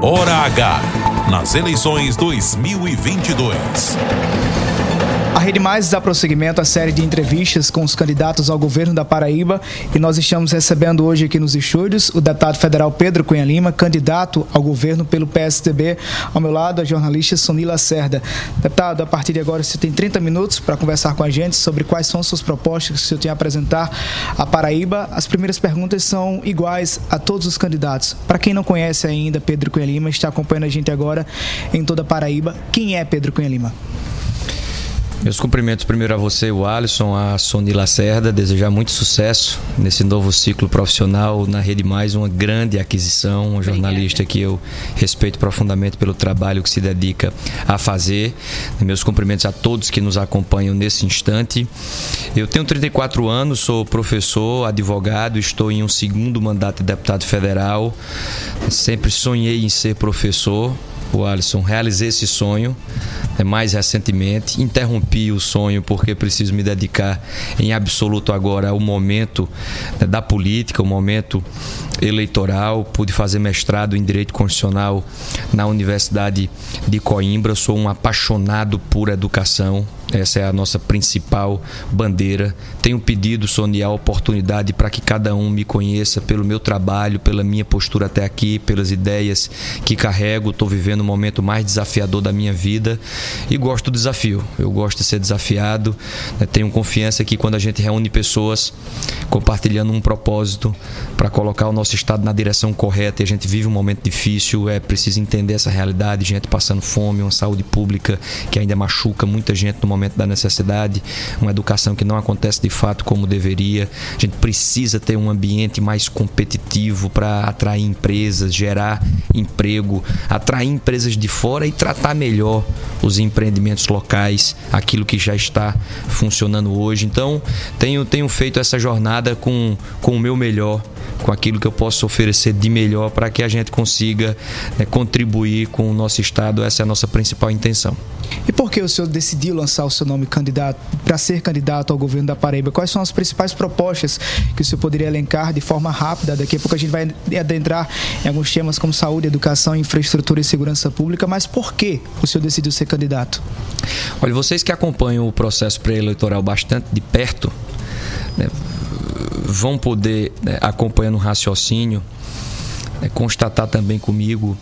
Hora H, nas eleições 2022. A Rede Mais dá prosseguimento à série de entrevistas com os candidatos ao governo da Paraíba e nós estamos recebendo hoje aqui nos estúdios o deputado federal Pedro Cunha Lima, candidato ao governo pelo PSDB. Ao meu lado, a jornalista Sonila Cerda. Deputado, a partir de agora você tem 30 minutos para conversar com a gente sobre quais são suas propostas que o senhor tem a apresentar à Paraíba. As primeiras perguntas são iguais a todos os candidatos. Para quem não conhece ainda Pedro Cunha Lima, está acompanhando a gente agora em toda a Paraíba. Quem é Pedro Cunha Lima? Meus cumprimentos primeiro a você, o Alisson, a Sony Lacerda, desejar muito sucesso nesse novo ciclo profissional na Rede Mais, uma grande aquisição, uma jornalista que eu respeito profundamente pelo trabalho que se dedica a fazer. Meus cumprimentos a todos que nos acompanham nesse instante. Eu tenho 34 anos, sou professor, advogado, estou em um segundo mandato de deputado federal. Sempre sonhei em ser professor, o Alisson, realizei esse sonho mais recentemente. Interrompi o sonho porque preciso me dedicar em absoluto agora ao momento né, da política, o momento eleitoral. Pude fazer mestrado em Direito Constitucional na Universidade de Coimbra. Sou um apaixonado por educação. Essa é a nossa principal bandeira. Tenho pedido, Sônia, a oportunidade para que cada um me conheça pelo meu trabalho, pela minha postura até aqui, pelas ideias que carrego. Estou vivendo o momento mais desafiador da minha vida e gosto do desafio. Eu gosto de ser desafiado. Né? Tenho confiança que quando a gente reúne pessoas compartilhando um propósito para colocar o nosso estado na direção correta e a gente vive um momento difícil, é preciso entender essa realidade. Gente passando fome, uma saúde pública que ainda machuca muita gente no momento da necessidade, uma educação que não acontece de fato como deveria. A gente precisa ter um ambiente mais competitivo para atrair empresas, gerar emprego, atrair empresas de fora e tratar melhor os empreendimentos locais, aquilo que já está funcionando hoje. Então, tenho, tenho feito essa jornada com, com o meu melhor com aquilo que eu posso oferecer de melhor para que a gente consiga né, contribuir com o nosso Estado. Essa é a nossa principal intenção. E por que o senhor decidiu lançar o seu nome candidato para ser candidato ao governo da Paraíba? Quais são as principais propostas que o senhor poderia elencar de forma rápida? Daqui a pouco a gente vai adentrar em alguns temas como saúde, educação, infraestrutura e segurança pública, mas por que o senhor decidiu ser candidato? Olha, vocês que acompanham o processo pré-eleitoral bastante de perto, né, vão poder, né, acompanhando o raciocínio, né, constatar também comigo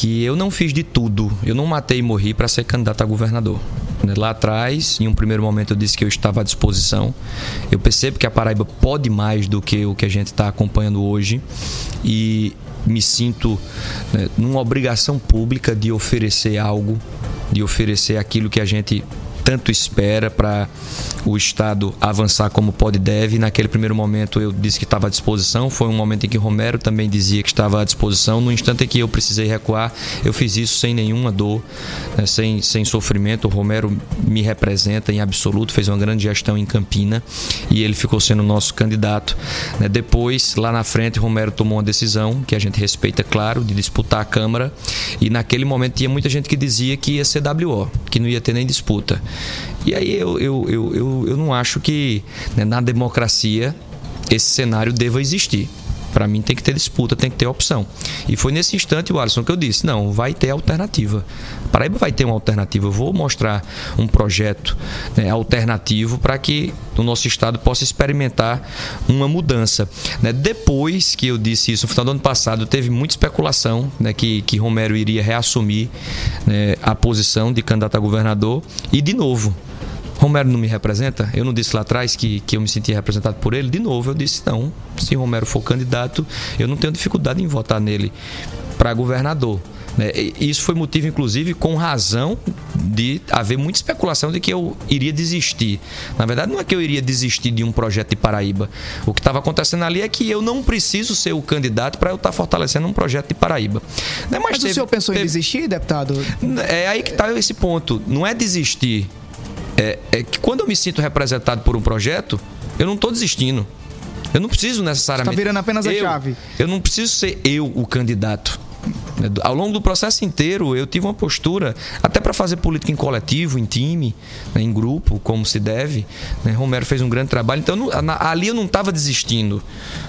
que eu não fiz de tudo, eu não matei e morri para ser candidato a governador. Né, lá atrás, em um primeiro momento, eu disse que eu estava à disposição. Eu percebo que a Paraíba pode mais do que o que a gente está acompanhando hoje e me sinto né, numa obrigação pública de oferecer algo, de oferecer aquilo que a gente tanto espera para o Estado avançar como pode e deve. Naquele primeiro momento eu disse que estava à disposição, foi um momento em que Romero também dizia que estava à disposição. No instante em que eu precisei recuar, eu fiz isso sem nenhuma dor, né, sem, sem sofrimento. O Romero me representa em absoluto, fez uma grande gestão em Campina e ele ficou sendo nosso candidato. Né. Depois, lá na frente, Romero tomou uma decisão que a gente respeita, claro, de disputar a Câmara e naquele momento tinha muita gente que dizia que ia ser WO, que não ia ter nem disputa. E aí eu, eu, eu, eu, eu não acho que né, na democracia esse cenário deva existir. Para mim tem que ter disputa, tem que ter opção. E foi nesse instante, o Alisson, que eu disse: não, vai ter alternativa. Paraíba vai ter uma alternativa. Eu vou mostrar um projeto né, alternativo para que o nosso estado possa experimentar uma mudança. Né? Depois que eu disse isso, no final do ano passado, teve muita especulação né, que, que Romero iria reassumir né, a posição de candidato a governador. E, de novo, Romero não me representa? Eu não disse lá atrás que, que eu me sentia representado por ele? De novo, eu disse não. Se Romero for candidato, eu não tenho dificuldade em votar nele para governador. Né? Isso foi motivo, inclusive, com razão de haver muita especulação de que eu iria desistir. Na verdade, não é que eu iria desistir de um projeto de Paraíba. O que estava acontecendo ali é que eu não preciso ser o candidato para eu estar tá fortalecendo um projeto de Paraíba. Né? Mas, Mas teve, o senhor pensou teve... em desistir, deputado? É aí que está esse ponto. Não é desistir é, é que quando eu me sinto representado por um projeto, eu não estou desistindo. Eu não preciso necessariamente. Está virando apenas a eu, chave. Eu não preciso ser eu o candidato. Ao longo do processo inteiro, eu tive uma postura, até para fazer política em coletivo, em time, né, em grupo, como se deve. Né? Romero fez um grande trabalho, então não, ali eu não estava desistindo.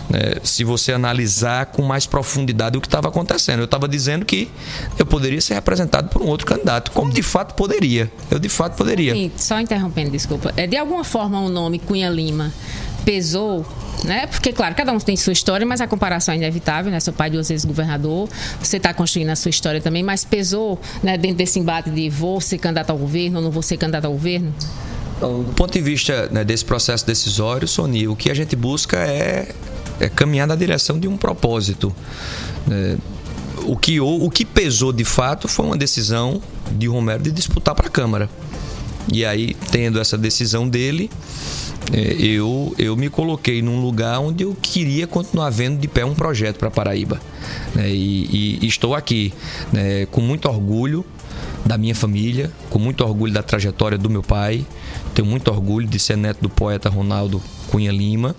Né? Se você analisar com mais profundidade o que estava acontecendo, eu estava dizendo que eu poderia ser representado por um outro candidato, como de fato poderia. Eu de fato poderia. Sim, só interrompendo, desculpa. É de alguma forma o nome Cunha Lima pesou né? Porque, claro, cada um tem sua história, mas a comparação é inevitável, né? Seu pai duas vezes governador, você está construindo a sua história também, mas pesou né, dentro desse embate de vou ser candidato ao governo ou não vou ser candidato ao governo? Então, do ponto de vista né, desse processo decisório, Sony, o que a gente busca é, é caminhar na direção de um propósito. Né? O, que, o, o que pesou de fato foi uma decisão de Romero de disputar para a Câmara. E aí, tendo essa decisão dele, é, eu, eu me coloquei num lugar onde eu queria continuar vendo de pé um projeto para Paraíba. Né? E, e, estou aqui né? com muito orgulho da minha família, com muito orgulho da trajetória do meu pai, tenho muito orgulho de ser neto do poeta Ronaldo Cunha Lima,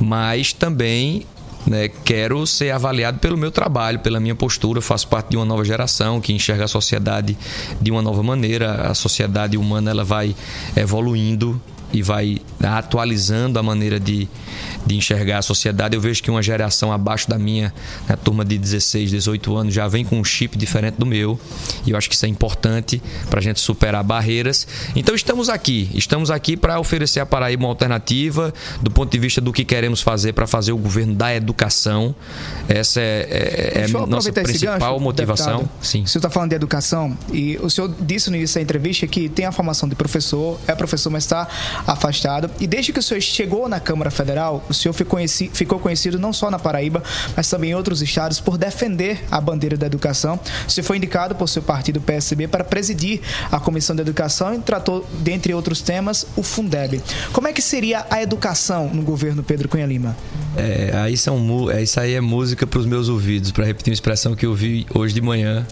mas também né, quero ser avaliado pelo meu trabalho, pela minha postura. Eu faço parte de uma nova geração que enxerga a sociedade de uma nova maneira. A sociedade humana ela vai evoluindo e vai atualizando a maneira de, de enxergar a sociedade. Eu vejo que uma geração abaixo da minha, a turma de 16, 18 anos, já vem com um chip diferente do meu. E eu acho que isso é importante para a gente superar barreiras. Então estamos aqui. Estamos aqui para oferecer a Paraíba uma alternativa do ponto de vista do que queremos fazer para fazer o governo da educação. Essa é, é, é a nossa principal gancho, motivação. Deputado. Sim. O senhor está falando de educação e o senhor disse no início da entrevista que tem a formação de professor, é professor, mas está afastado. E desde que o senhor chegou na Câmara Federal, o senhor ficou conhecido, não só na Paraíba, mas também em outros estados por defender a bandeira da educação. Senhor foi indicado por seu partido PSB para presidir a Comissão de Educação e tratou, dentre outros temas, o Fundeb. Como é que seria a educação no governo Pedro Cunha Lima? É, aí são, é, isso aí é música para os meus ouvidos, para repetir uma expressão que eu vi hoje de manhã.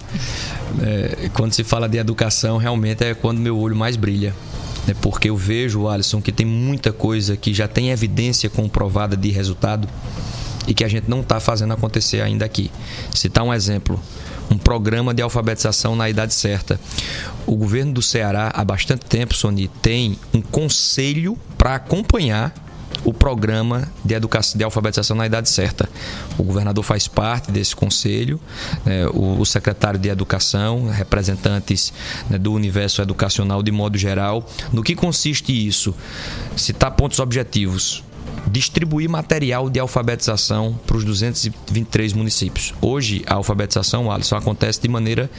É, quando se fala de educação, realmente é quando meu olho mais brilha né, porque eu vejo, Alisson, que tem muita coisa que já tem evidência comprovada de resultado e que a gente não está fazendo acontecer ainda aqui. Citar um exemplo um programa de alfabetização na idade certa. O governo do Ceará, há bastante tempo, Sony, tem um conselho para acompanhar o programa de educação de alfabetização na idade certa. O governador faz parte desse conselho, né, o, o, secretário de educação, representantes né, do universo educacional de modo geral. No que consiste isso? Citar pontos objetivos distribuir material de alfabetização para os 223 municípios. Hoje, a alfabetização, Alisson, acontece de maneira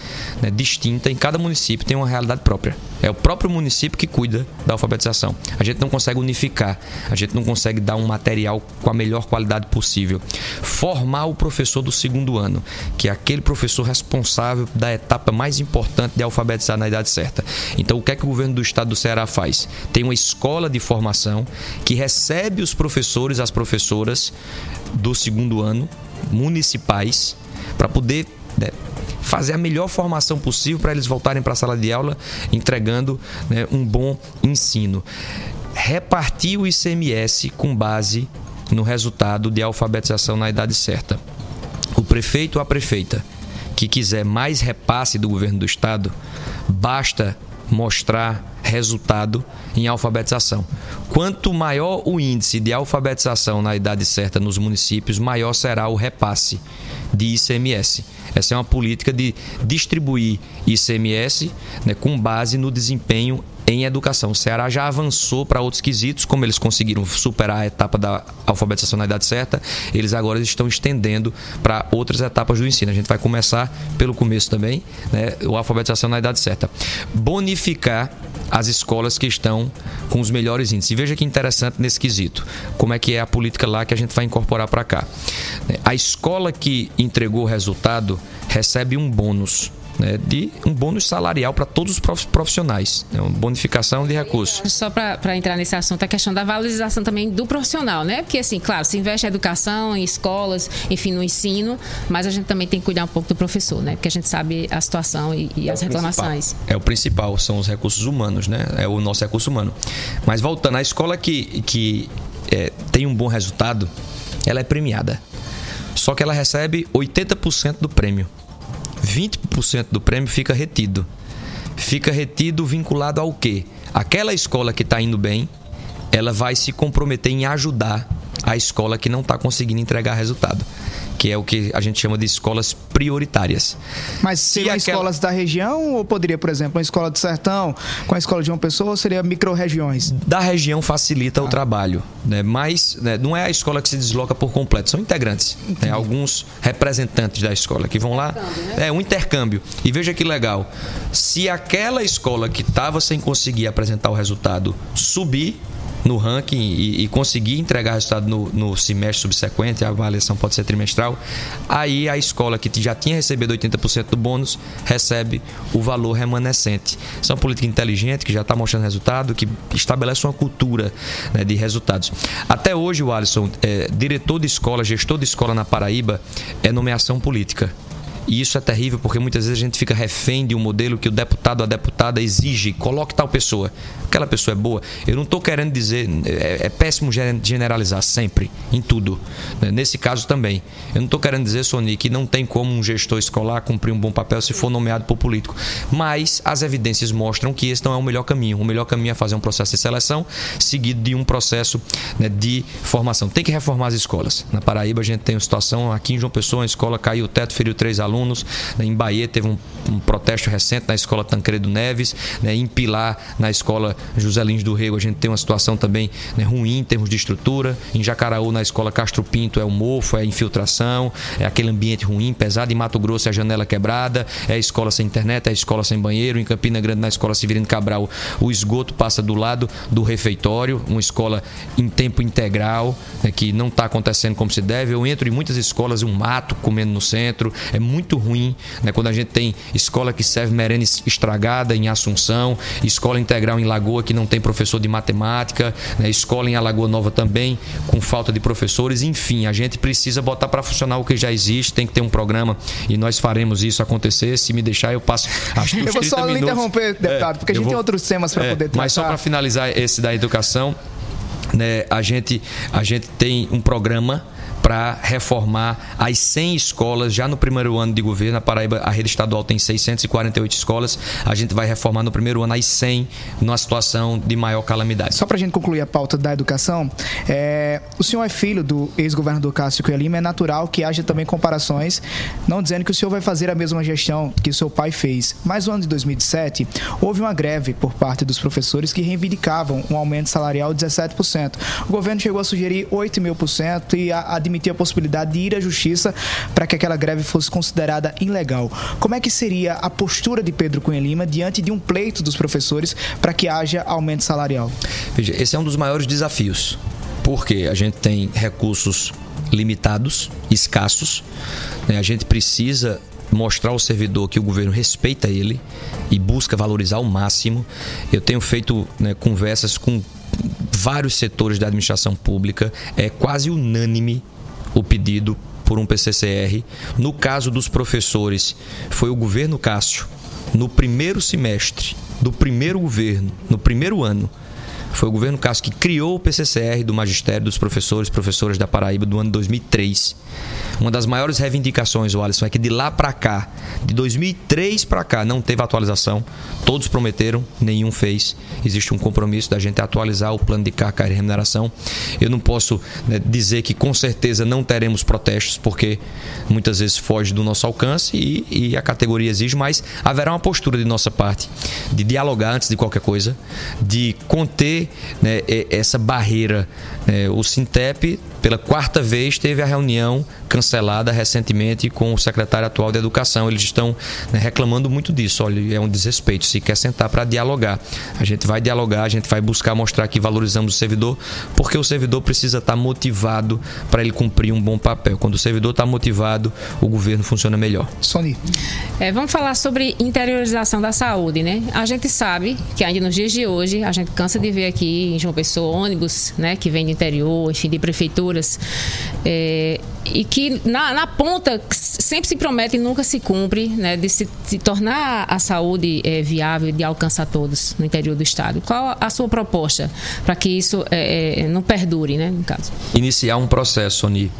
né, distinta em cada município, tem uma realidade própria. É o próprio município que cuida da alfabetização. A gente não consegue unificar, a gente não consegue dar um material com a melhor qualidade possível. Formar o professor do segundo ano, que é aquele professor responsável da etapa mais importante de alfabetizar na idade certa. Então, o que é que o governo do estado do Ceará faz? Tem uma escola de formação que recebe os professores as professoras do segundo ano, municipais, para poder fazer a melhor formação possível para eles voltarem para a sala de aula entregando né, um bom ensino. Repartir o ICMS com base no resultado de alfabetização na idade certa. O prefeito ou a prefeita que quiser mais repasse do governo do estado, basta mostrar resultado em alfabetização. Quanto maior o índice de alfabetização na idade certa nos municípios, maior será o repasse de ICMS. Essa é uma política de distribuir ICMS né, com base no desempenho em educação. O Ceará já avançou para outros quesitos, como eles conseguiram superar a etapa da alfabetização na idade certa, eles agora estão estendendo para outras etapas do ensino. A gente vai começar pelo começo também, né, a alfabetização na idade certa. Bonificar as escolas que estão com os melhores índices. E veja que interessante nesse quesito, como é que é a política lá que a gente vai incorporar para cá. A escola que entregou o resultado recebe um bônus né, de um bônus salarial para todos os profissionais, né, uma bonificação de recursos. Só para entrar nesse assunto, a questão da valorização também do profissional, né? Porque, assim, claro, se investe em educação, em escolas, enfim, no ensino, mas a gente também tem que cuidar um pouco do professor, né? Porque a gente sabe a situação e, e é as reclamações. Principal. É o principal, são os recursos humanos, né? É o nosso recurso humano. Mas voltando, a escola que, que é, tem um bom resultado, ela é premiada. Só que ela recebe 80% do prêmio. 20% do prêmio fica retido. Fica retido vinculado ao quê? Aquela escola que está indo bem, ela vai se comprometer em ajudar a escola que não está conseguindo entregar resultado que é o que a gente chama de escolas prioritárias. Mas seriam aquela... escolas da região ou poderia, por exemplo, uma escola do sertão com a escola de uma pessoa ou seria micro-regiões? Da região facilita ah. o trabalho, né? mas né, não é a escola que se desloca por completo, são integrantes. Tem né? alguns representantes da escola que vão lá. Né? É um intercâmbio. E veja que legal. Se aquela escola que estava sem conseguir apresentar o resultado subir, no ranking e, e conseguir entregar resultado no, no, semestre subsequente, a avaliação pode ser trimestral, aí a escola que já tinha recebido 80% do bônus recebe o valor remanescente. São política inteligente que já está mostrando resultado, que estabelece uma cultura né, de resultados. Até hoje, o Alisson, é, diretor de escola, gestor de escola na Paraíba, é nomeação política. E isso é terrível porque muitas vezes a gente fica refém de um modelo que o deputado ou a deputada exige, coloque tal pessoa. Aquela pessoa é boa. Eu não estou querendo dizer, é, é, péssimo generalizar sempre, em tudo. Né? Nesse caso também. Eu não estou querendo dizer, Sony, que não tem como um gestor escolar cumprir um bom papel se for nomeado por político. Mas as evidências mostram que esse não é o melhor caminho. O melhor caminho é fazer um processo de seleção seguido de um processo né, de formação. Tem que reformar as escolas. Na Paraíba a gente tem uma situação, aqui em João Pessoa, a escola caiu o teto, feriu três alunos alunos. Né, em Bahia teve um, um, protesto recente na escola Tancredo Neves. Né, em Pilar, na escola José Lins do Rego, a gente tem uma situação também né, ruim em termos de estrutura. Em Jacaraú, na escola Castro Pinto, é o mofo, é a infiltração, é aquele ambiente ruim, pesado. Em Mato Grosso, é a janela quebrada, é a escola sem internet, é a escola sem banheiro. Em Campina Grande, na escola Severino Cabral, o esgoto passa do lado do refeitório, uma escola em tempo integral, né, que não está acontecendo como se deve. Eu entro em muitas escolas, um mato comendo no centro, é muito muito ruim, né? quando a gente tem escola que serve merenda estragada em Assunção, escola integral em Lagoa que não tem professor de matemática, né? escola em Alagoa Nova também com falta de professores, enfim, a gente precisa botar para funcionar o que já existe, tem que ter um programa e nós faremos isso acontecer. Se me deixar, eu passo acho que Eu vou só minutos, interromper, deputado, é, porque a gente vou, tem outros temas para é, poder tratar. Mas só para finalizar esse da educação, né, a gente a gente tem um programa para reformar as 100 escolas já no primeiro ano de governo. A Paraíba, a rede estadual tem 648 escolas. A gente vai reformar no primeiro ano as 100 numa situação de maior calamidade. Só para a gente concluir a pauta da educação, é, o senhor é filho do ex-governador Cássio Cunha Lima. É natural que haja também comparações, não dizendo que o senhor vai fazer a mesma gestão que o seu pai fez. Mas no ano de 2017, houve uma greve por parte dos professores que reivindicavam um aumento salarial de 17%. O governo chegou a sugerir 8 mil por cento e a, a admitir a possibilidade de ir à justiça para que aquela greve fosse considerada ilegal. Como é que seria a postura de Pedro Cunha Lima diante de um pleito dos professores para que haja aumento salarial? Veja, esse é um dos maiores desafios, porque a gente tem recursos limitados, escassos, né? a gente precisa mostrar ao servidor que o governo respeita ele e busca valorizar ao máximo. Eu tenho feito né, conversas com vários setores da administração pública, é quase unânime o pedido por um PCCR. No caso dos professores, foi o governo Cássio, no primeiro semestre do primeiro governo, no primeiro ano, foi o governo Cássio que criou o PCCR do magistério dos professores e professoras da Paraíba do ano 2003. Uma das maiores reivindicações, Alisson, é que de lá para cá, de 2003 para cá, não teve atualização. Todos prometeram, nenhum fez. Existe um compromisso da gente atualizar o plano de carga e remuneração. Eu não posso né, dizer que com certeza não teremos protestos, porque muitas vezes foge do nosso alcance e, e a categoria exige, mas haverá uma postura de nossa parte de dialogar antes de qualquer coisa, de conter né, essa barreira. Né, o Sintep pela quarta vez teve a reunião cancelada recentemente com o secretário atual de Educação. Eles estão né, reclamando muito disso. Olha, é um desrespeito. Se quer sentar para dialogar, a gente vai dialogar, a gente vai buscar mostrar que valorizamos o servidor, porque o servidor precisa estar motivado para ele cumprir um bom papel. Quando o servidor está motivado, o governo funciona melhor. Sony. É, vamos falar sobre interiorização da saúde, né? A gente sabe que ainda nos dias de hoje, a gente cansa de ver aqui em João Pessoa ônibus, né, que vem do interior, enfim, de prefeitura é, e que na, na, ponta sempre se promete e nunca se cumpre, né, de se, se tornar a saúde é, viável de alcançar todos no interior do estado. Qual a sua proposta para que isso é, é, não perdure, né, no caso? Iniciar um processo, Sony.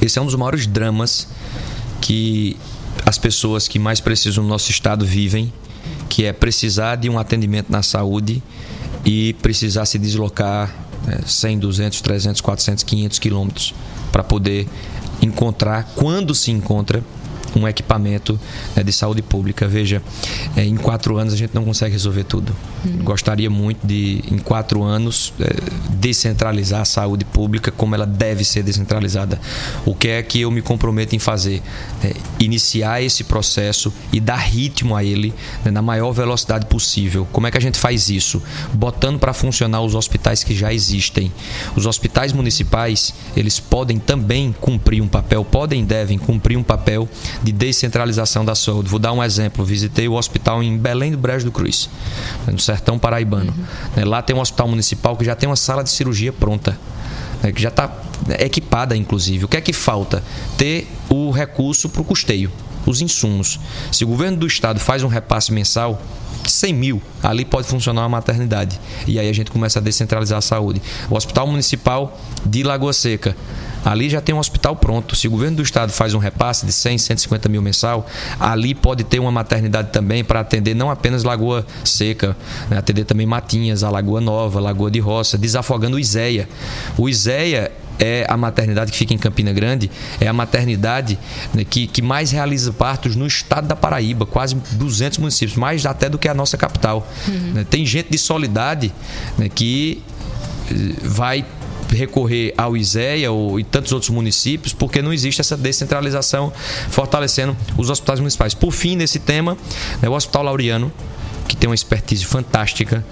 Esse é um dos maiores dramas que as pessoas que mais precisam no nosso estado vivem, que é precisar de um atendimento na saúde e precisar se deslocar né, 100, 200, 300, 400, 500 quilômetros para poder encontrar, quando se encontra, um equipamento né, de saúde pública. Veja, é, em quatro anos a gente não consegue resolver tudo. Uhum. Gostaria muito de, em quatro anos, é, descentralizar a saúde pública como ela deve ser descentralizada. O que é que eu me comprometo em fazer? É, iniciar esse processo e dar ritmo a ele né, na maior velocidade possível. Como é que a gente faz isso? Botando para funcionar os hospitais que já existem. Os hospitais municipais, eles podem também cumprir um papel, podem e devem cumprir um papel de descentralização da saúde. Vou dar um exemplo. Visitei o hospital em Belém do Brejo do Cruz, no sertão paraibano. Uhum. Lá tem um hospital municipal que já tem uma sala de cirurgia pronta. Né, que já está equipada, inclusive. O que é que falta? Ter o recurso para o custeio, os insumos. Se o governo do estado faz um repasse mensal, 100 mil, ali pode funcionar uma maternidade. E aí a gente começa a descentralizar a saúde. O Hospital Municipal de Lagoa Seca Ali já tem um hospital pronto. Se o governo do estado faz um repasse de 100, 150 mil mensal, ali pode ter uma maternidade também para atender não apenas Lagoa Seca, né? atender também Matinhas, a Lagoa Nova, Lagoa de Roça, desafogando o Iséia. O Iséia é a maternidade que fica em Campina Grande, é a maternidade né, que, que mais realiza partos no estado da Paraíba, quase 200 municípios, mais até do que a nossa capital. Uhum. Né, tem gente de Solidade né, que eh, vai recorrer ao ISEA ou, e tantos outros municípios, porque não existe essa descentralização fortalecendo os hospitais municipais. Por fim, nesse tema, né, o Hospital Laureano, que tem uma expertise fantástica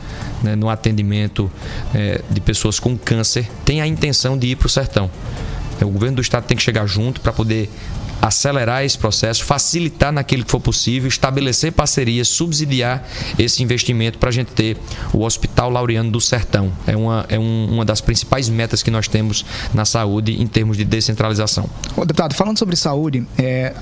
né, no atendimento é, de pessoas com câncer, tem a intenção de ir para o sertão. O governo do estado tem que chegar junto para poder acelerar esse processo, facilitar naquilo que for possível, estabelecer parcerias, subsidiar esse investimento para a gente ter o Hospital Laureano do Sertão. É, uma, é um, uma das principais metas que nós temos na saúde em termos de descentralização. Ô, deputado, falando sobre saúde, é,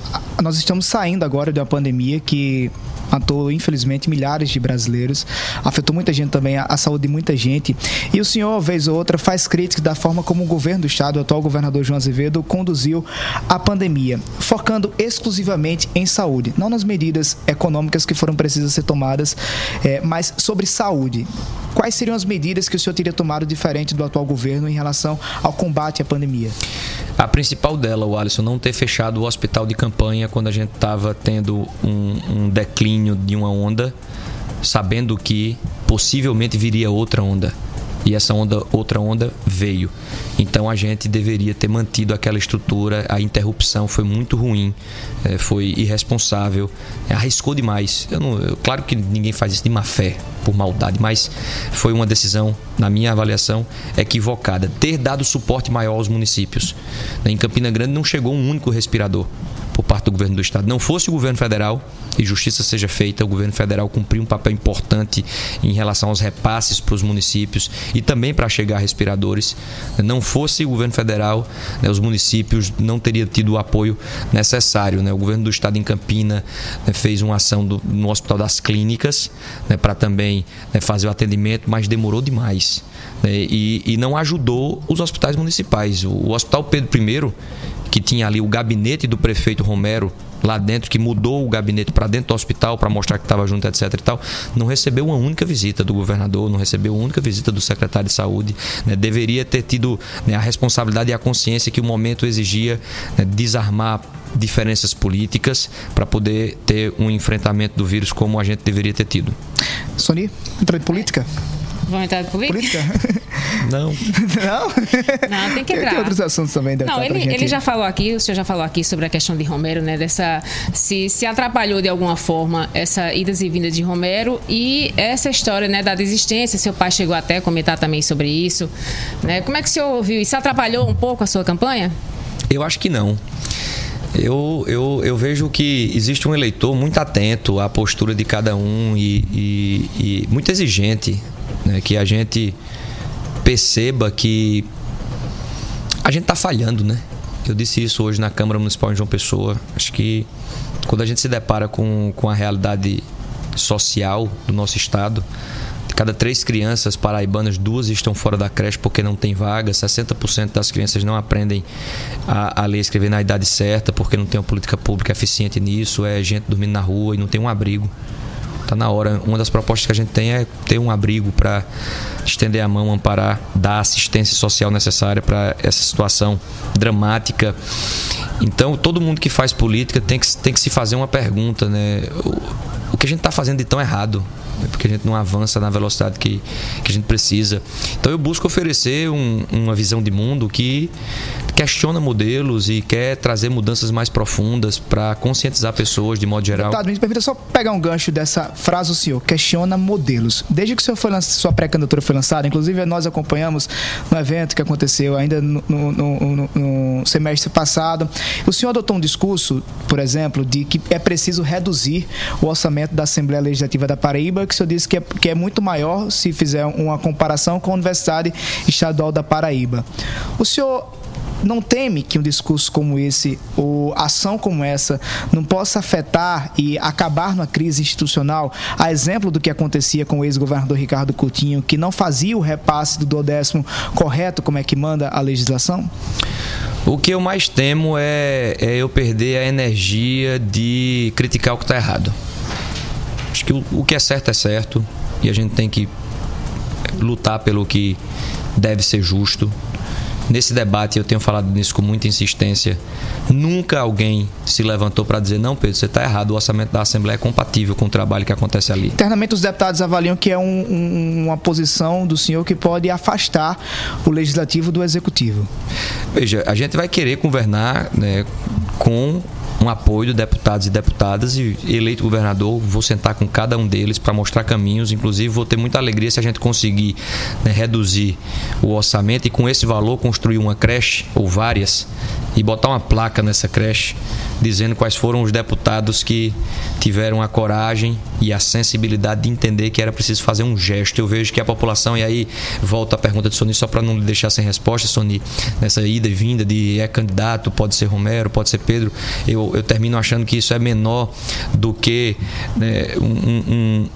nós estamos saindo agora de uma pandemia que matou, infelizmente, milhares de brasileiros, afetou muita gente também, a, a, saúde de muita gente. E o senhor, vez ou outra, faz críticas da forma como o governo do estado, o atual governador João Azevedo, conduziu a pandemia, focando exclusivamente em saúde, não nas medidas econômicas que foram precisas ser tomadas, é, mas sobre saúde. Quais seriam as medidas que o senhor teria tomado diferente do atual governo em relação ao combate à pandemia? A principal dela, o Alisson, não ter fechado o hospital de campanha quando a gente estava tendo um, um declínio de uma onda, sabendo que possivelmente viria outra onda e essa onda, outra onda veio. Então a gente deveria ter mantido aquela estrutura. A interrupção foi muito ruim, é, foi irresponsável, arriscou demais. Eu não, eu, claro que ninguém faz isso de má fé, por maldade, mas foi uma decisão, na minha avaliação, equivocada. Ter dado suporte maior aos municípios. Em Campina Grande não chegou um único respirador por parte do governo do estado. Não fosse o governo federal e justiça seja feita, o governo federal cumpriu um papel importante em relação aos repasses para os municípios e também para chegar a respiradores. Não fosse o governo federal, né, os municípios não teriam tido o apoio necessário. Né? O governo do estado em Campina né, fez uma ação do, no Hospital das Clínicas né, para também né, fazer o atendimento, mas demorou demais. Né, e, e, não ajudou os hospitais municipais. O, o Hospital Pedro I que tinha ali o gabinete do prefeito Romero lá dentro, que mudou o gabinete para dentro do hospital para mostrar que estava junto, etc e tal, não recebeu uma única visita do governador, não recebeu uma única visita do secretário de saúde. Né? Deveria ter tido né, a responsabilidade e a consciência que o momento exigia né, desarmar diferenças políticas para poder ter um enfrentamento do vírus como a gente deveria ter tido. Sony, entra de política? Vamos entrar de política? política? Não. Não? Não, tem que entrar. Tem outros assuntos também. Não, ele, ele já falou aqui, o senhor já falou aqui sobre a questão de Romero, né? Dessa, se, se atrapalhou de alguma forma essa idas e vindas de Romero e essa história né, da desistência. Seu pai chegou até a comentar também sobre isso. Né? Como é que o senhor ouviu? Isso atrapalhou um pouco a sua campanha? Eu acho que não. Eu, eu, eu vejo que existe um eleitor muito atento à postura de cada um e, e, e muito exigente, né? que a gente perceba que a gente está falhando, né? Eu disse isso hoje na Câmara Municipal de João Pessoa. Acho que quando a gente se depara com, com a realidade social do nosso estado, cada três crianças paraibanas, duas estão fora da creche porque não tem vaga. 60% das crianças não aprendem a, a ler e escrever na idade certa porque não tem uma política pública eficiente nisso. É gente dormindo na rua e não tem um abrigo. Está na hora. Uma das propostas que a gente tem é ter um abrigo para estender a mão, amparar, dar assistência social necessária para essa situação dramática. Então, todo mundo que faz política tem que, tem que se fazer uma pergunta, né? O, o que a gente está fazendo de tão errado? Né? porque a gente não avança na velocidade que, que a gente precisa. Então eu busco oferecer um, uma visão de mundo que questiona modelos e quer trazer mudanças mais profundas para conscientizar pessoas de modo geral. Deputado, me permita só pegar um gancho dessa frase do senhor, questiona modelos. Desde que o senhor foi sua pré-candidatura foi lançada, inclusive nós acompanhamos no evento que aconteceu ainda no, no, no, no semestre passado, o senhor adotou um discurso, por exemplo, de que é preciso reduzir o orçamento da Assembleia Legislativa da Paraíba, que o senhor disse que é, que é muito maior se fizer uma comparação com a Universidade Estadual da Paraíba. O senhor não teme que um discurso como esse ou ação como essa não possa afetar e acabar numa crise institucional, a exemplo do que acontecia com o ex-governador Ricardo Coutinho, que não fazia o repasse do décimo correto, como é que manda a legislação? O que eu mais temo é, é eu perder a energia de criticar o que está errado. Acho que o, o que é certo é certo e a gente tem que lutar pelo que deve ser justo Nesse debate, eu tenho falado nisso com muita insistência. Nunca alguém se levantou para dizer: não, Pedro, você está errado, o orçamento da Assembleia é compatível com o trabalho que acontece ali. Internamente, os deputados avaliam que é um, um, uma posição do senhor que pode afastar o legislativo do executivo. Veja, a gente vai querer governar né, com um apoio de deputados e deputadas e eleito governador, vou sentar com cada um deles para mostrar caminhos. Inclusive, vou ter muita alegria se a gente conseguir né, reduzir o orçamento e com esse valor construir uma creche ou várias e botar uma placa nessa creche dizendo quais foram os deputados que tiveram a coragem e a sensibilidade de entender que era preciso fazer um gesto. Eu vejo que a população, e aí volta a pergunta de Sony, só para não deixar sem resposta, Sony, nessa ida e vinda de é candidato, pode ser Romero, pode ser Pedro, eu, eu termino achando que isso é menor do que né, um, um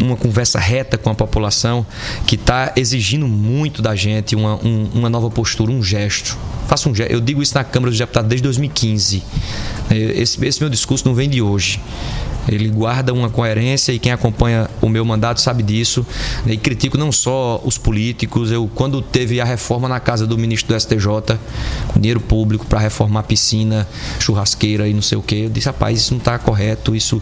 uma conversa reta com a população que está exigindo muito da gente uma, um, uma nova postura, um gesto. Faça um gesto. Eu digo isso na Câmara dos Deputados desde 2015. É, esse, esse meu discurso não vem de hoje. Ele guarda uma coerência e quem acompanha o meu mandato sabe disso. E critico não só os políticos. Eu, quando teve a reforma na casa do ministro do STJ, dinheiro público para reformar piscina, churrasqueira e não sei o que, eu disse: rapaz, isso não está correto. Isso,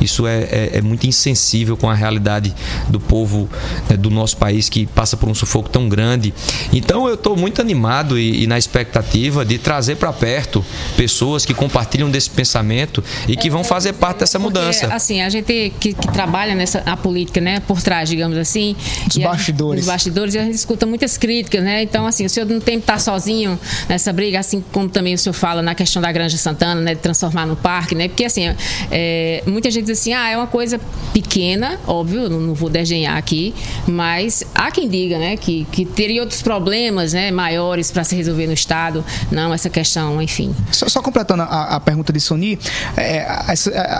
isso é, é, é, muito insensível com a realidade do povo né, do nosso país que passa por um sufoco tão grande. Então eu estou muito animado e, e, na expectativa de trazer para perto pessoas que compartilham desse pensamento e que vão fazer parte dessa mudança segurança. assim, a gente que, que, trabalha nessa a política, né, por trás, digamos assim. Os bastidores. os bastidores, e a gente escuta muitas críticas, né? Então, assim, o senhor não tem que estar sozinho nessa briga, assim como também o senhor fala na questão da Granja Santana, né, de transformar no parque, né? Porque, assim, é, muita gente diz assim, ah, é uma coisa pequena, óbvio, não, não vou desenhar aqui, mas há quem diga, né, que, que teria outros problemas, né, maiores para se resolver no Estado. Não, essa questão, enfim. Só, só completando a, a, pergunta de Sony, é,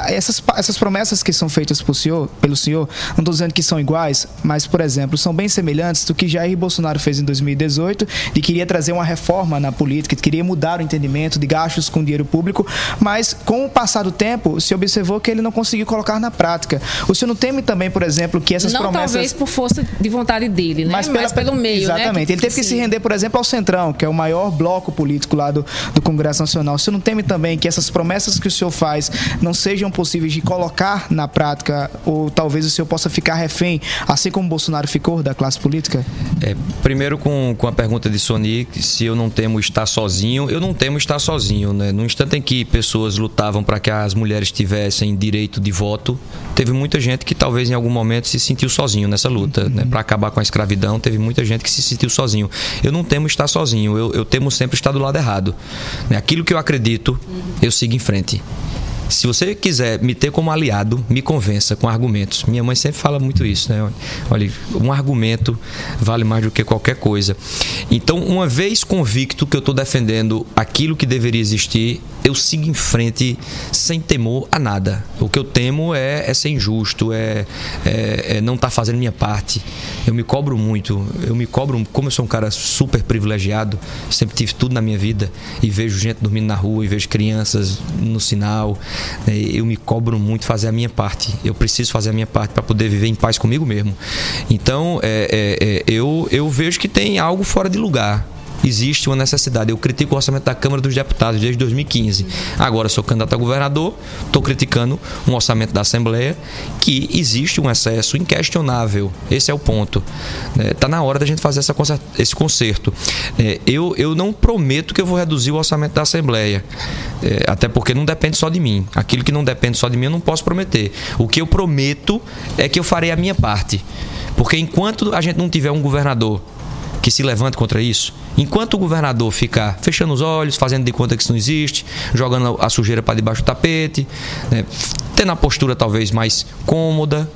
essas essas promessas que são feitas por senhor, pelo senhor, não estou dizendo que são iguais, mas, por exemplo, são bem semelhantes do que Jair Bolsonaro fez em 2018, de que queria trazer uma reforma na política, que queria mudar o entendimento de gastos com dinheiro público, mas com o passar do tempo, se observou que ele não conseguiu colocar na prática. O senhor não teme também, por exemplo, que essas não promessas... talvez por força de vontade dele, né? Mas, pela... mas pelo meio, né? Exatamente. Né? Ele teve que Sim. se render, por exemplo, ao Centrão, que é o maior bloco político lá do, do Congresso Nacional. O senhor não teme também que essas promessas que o senhor faz não sejam possíveis de colocar na prática, ou talvez o senhor possa ficar refém, assim como Bolsonaro ficou, da classe política? É, primeiro, com, com a pergunta de Sony, se eu não temo estar sozinho, eu não temo estar sozinho. Né? No instante em que pessoas lutavam para que as mulheres tivessem direito de voto, teve muita gente que talvez em algum momento se sentiu sozinho nessa luta. Né? Uhum. Né? Para acabar com a escravidão, teve muita gente que se sentiu sozinho. Eu não temo estar sozinho, eu, eu temo sempre estar do lado errado. Né? Aquilo que eu acredito, eu sigo em frente. Se você quiser me ter como aliado, me convença com argumentos. Minha mãe sempre fala muito isso, né? Olha, um argumento vale mais do que qualquer coisa. Então, uma vez convicto que eu estou defendendo aquilo que deveria existir, eu sigo em frente sem temor a nada. O que eu temo é, é ser injusto, é, é, é não estar tá fazendo minha parte. Eu me cobro muito. Eu me cobro, como eu sou um cara super privilegiado, sempre tive tudo na minha vida e vejo gente dormindo na rua e vejo crianças no sinal. Né, eu me cobro muito fazer a minha parte. Eu preciso fazer a minha parte para poder viver em paz comigo mesmo. Então, é, é, é, eu, eu vejo que tem algo fora de lugar existe uma necessidade. Eu critico o orçamento da Câmara dos Deputados desde 2015. Agora sou candidato a governador, estou criticando um orçamento da Assembleia que existe um excesso inquestionável. Esse é o ponto. Está é, na hora da gente fazer essa, esse conserto. É, eu, eu não prometo que eu vou reduzir o orçamento da Assembleia, é, até porque não depende só de mim. Aquilo que não depende só de mim eu não posso prometer. O que eu prometo é que eu farei a minha parte. Porque enquanto a gente não tiver um governador que se levante contra isso. Enquanto o governador ficar fechando os olhos, fazendo de conta que isso não existe, jogando a sujeira para debaixo do tapete, né, tendo a postura talvez mais cômoda,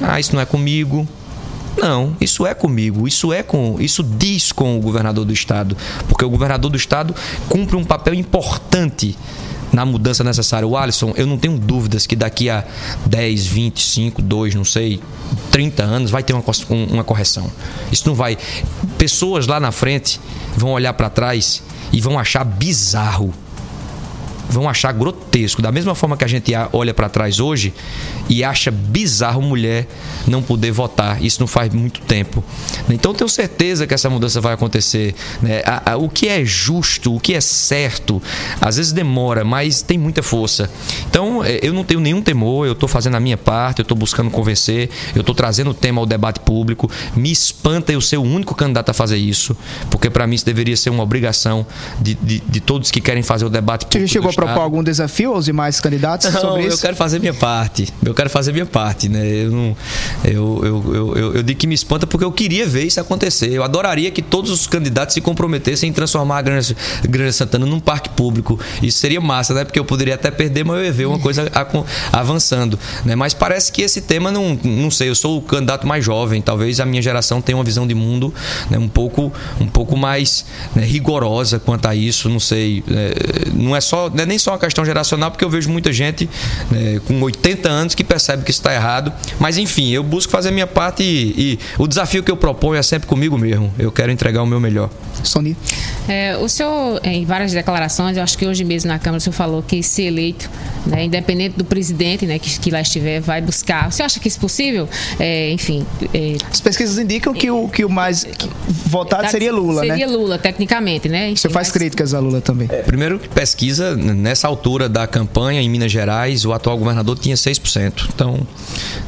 ah, isso não é comigo. Não, isso é comigo, isso é com, isso diz com o governador do estado, porque o governador do estado cumpre um papel importante na mudança necessária. O Alisson, eu não tenho dúvidas que daqui a 10, 25, 2, não sei, 30 anos vai ter uma, uma correção. Isso não vai. Pessoas lá na frente vão olhar para trás e vão achar bizarro vão achar grotesco. Da mesma forma que a gente olha para trás hoje e acha bizarro mulher não poder votar. Isso não faz muito tempo. Então tenho certeza que essa mudança vai acontecer. Né? o que é justo, o que é certo, às vezes demora, mas tem muita força. Então é, eu não tenho nenhum temor, eu estou fazendo a minha parte, eu estou buscando convencer, eu estou trazendo o tema ao debate público. Me espanta eu ser o único candidato a fazer isso, porque para mim isso deveria ser uma obrigação de, de, de todos que querem fazer o debate público. Você chegou a propor algum desafio aos demais candidatos não, sobre isso? Eu quero fazer minha parte. Eu quero fazer minha parte, né? Eu, não, eu, eu, eu, eu, digo que me espanta porque eu queria ver isso acontecer. Eu adoraria que todos os candidatos se comprometessem em transformar a Grande, Grande Santana num parque público. Isso seria massa, né? Porque eu poderia até perder, mas eu ia ver uma coisa avançando. Né? Mas parece que esse tema não, não sei. Eu sou o candidato mais jovem. Talvez a minha geração tenha uma visão de mundo né? um pouco, um pouco mais né? rigorosa quanto a isso. Não sei. É, não é só, não é nem só uma questão geracional, porque eu vejo muita gente né, com 80 anos que percebe que isso está errado. Mas enfim, eu busco fazer a minha parte e, e, o desafio que eu proponho é sempre comigo mesmo. Eu quero entregar o meu melhor. Sony. É, o senhor, em várias declarações, eu acho que hoje mesmo na Câmara o senhor falou que ser eleito, né, independente do presidente né, que, que lá estiver, vai buscar. Você acha que isso é possível? É, enfim. É, As pesquisas indicam que o, que o mais votado seria Lula, seria né? Seria Lula, tecnicamente, né? Enfim, Você faz mas... críticas a Lula também. É, primeiro, pesquisa, nessa altura da campanha em Minas Gerais, o atual governador tinha 6%. Então,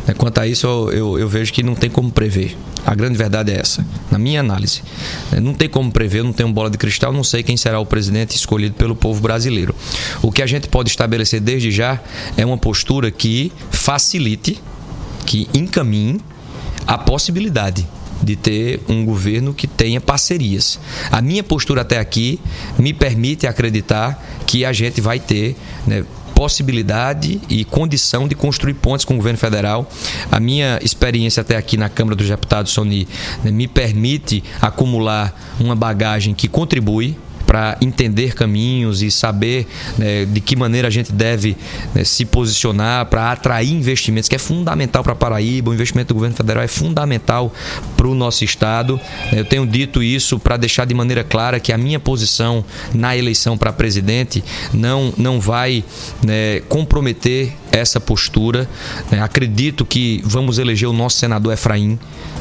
né, quanto a isso, eu, eu, eu vejo que não tem como prever. A grande verdade é essa, na minha análise. Né, não tem como prever, não tenho bola de cristal, não sei quem será o presidente escolhido pelo povo brasileiro. O que a gente pode estabelecer desde já é uma postura que facilite, que encaminhe a possibilidade de ter um governo que tenha parcerias. A minha postura até aqui me permite acreditar que a gente vai ter né, possibilidade e condição de construir pontes com o governo federal. A minha experiência até aqui na Câmara dos Deputados, Sony, né, me permite acumular uma bagagem que contribui para entender caminhos e saber né, de que maneira a gente deve né, se posicionar para atrair investimentos, que é fundamental para Paraíba. O investimento do governo federal é fundamental para o nosso estado. Eu tenho dito isso para deixar de maneira clara que a minha posição na eleição para presidente não, não vai né, comprometer essa postura. Né. Acredito que vamos eleger o nosso senador Efraim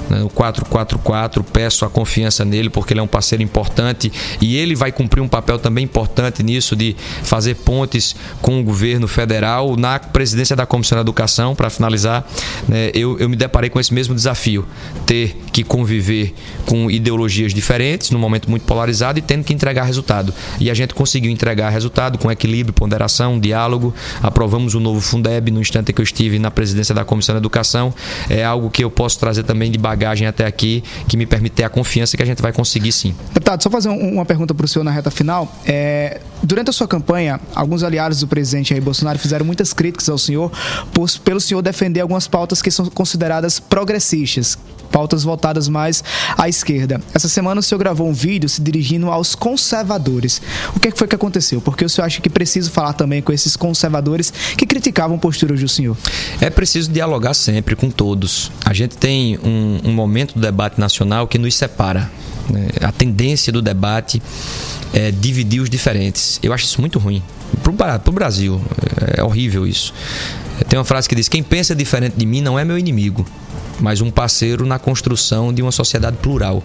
no 444, peço a confiança nele porque ele é um parceiro importante e ele vai cumprir um papel também importante nisso de fazer pontes com o governo federal na presidência da Comissão da Educação. Para finalizar, né, eu, eu me deparei com esse mesmo desafio, ter que conviver com ideologias diferentes num momento muito polarizado e tendo que entregar resultado. E a gente conseguiu entregar resultado com equilíbrio, ponderação, diálogo. Aprovamos o novo fundo Fundeb, no instante que eu estive na presidência da Comissão de Educação, é algo que eu posso trazer também de bagagem até aqui, que me permite ter a confiança que a gente vai conseguir sim. Deputado, só fazer uma pergunta para o senhor na reta final. É, durante a sua campanha, alguns aliados do presidente Bolsonaro fizeram muitas críticas ao senhor por, pelo senhor defender algumas pautas que são consideradas progressistas, pautas voltadas mais à esquerda. Essa semana o senhor gravou um vídeo se dirigindo aos conservadores. O que foi que aconteceu? Porque o senhor acha que preciso falar também com esses conservadores que criticavam posturas do senhor? É preciso dialogar sempre com todos. A gente tem um, um momento do debate nacional que nos separa. Né? A tendência do debate é dividir os diferentes. Eu acho isso muito ruim. Para o Brasil, é horrível isso. Tem uma frase que diz: Quem pensa diferente de mim não é meu inimigo mas um parceiro na construção de uma sociedade plural.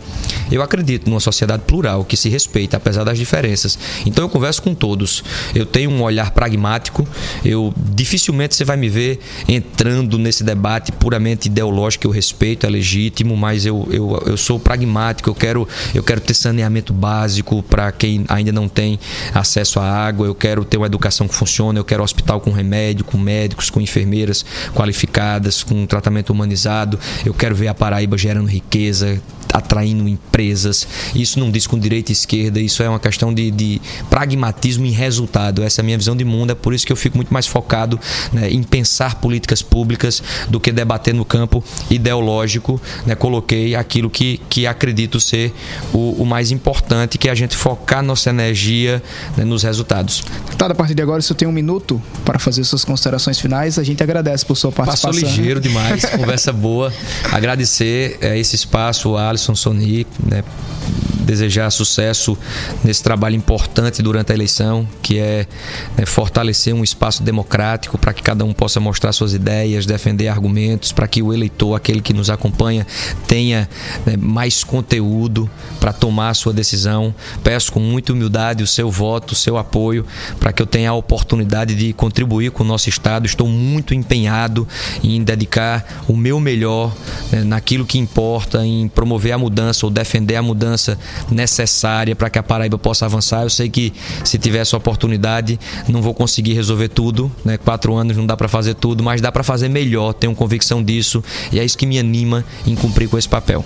Eu acredito numa sociedade plural que se respeita, apesar das diferenças. Então eu converso com todos. Eu tenho um olhar pragmático. Eu dificilmente você vai me ver entrando nesse debate puramente ideológico. Eu respeito, é legítimo, mas eu, eu, eu sou pragmático. Eu quero, eu quero ter saneamento básico para quem ainda não tem acesso à água. Eu quero ter uma educação que funcione. Eu quero hospital com remédio, com médicos, com enfermeiras qualificadas, com tratamento humanizado. Eu quero ver a Paraíba gerando riqueza, atraindo empresas. Isso não diz com direita e esquerda, isso é uma questão de, de, pragmatismo em resultado. Essa é a minha visão de mundo, é por isso que eu fico muito mais focado né, em pensar políticas públicas do que debater no campo ideológico. Né, coloquei aquilo que, que acredito ser o, o mais importante, que é a gente focar nossa energia né, nos resultados. Tá, a partir de agora, se eu tenho um minuto para fazer suas considerações finais, a gente agradece por sua participação. Passou ligeiro demais, conversa boa. Agradecer é, esse espaço, Alisson Sonic, né, desejar sucesso nesse trabalho importante durante a eleição, que é, é fortalecer um espaço democrático para que cada um possa mostrar suas ideias, defender argumentos, para que o eleitor, aquele que nos acompanha, tenha né, mais conteúdo para tomar a sua decisão. Peço com muita humildade o seu voto, o seu apoio, para que eu tenha a oportunidade de contribuir com o nosso Estado. Estou muito empenhado em dedicar o meu melhor né, naquilo que importa, em promover a mudança ou defender a mudança necessária para que a Paraíba possa avançar. Eu sei que se tiver essa oportunidade, não vou conseguir resolver tudo, né? Quatro anos não dá para fazer tudo, mas dá para fazer melhor. Tenho convicção disso e é isso que me anima em cumprir com esse papel.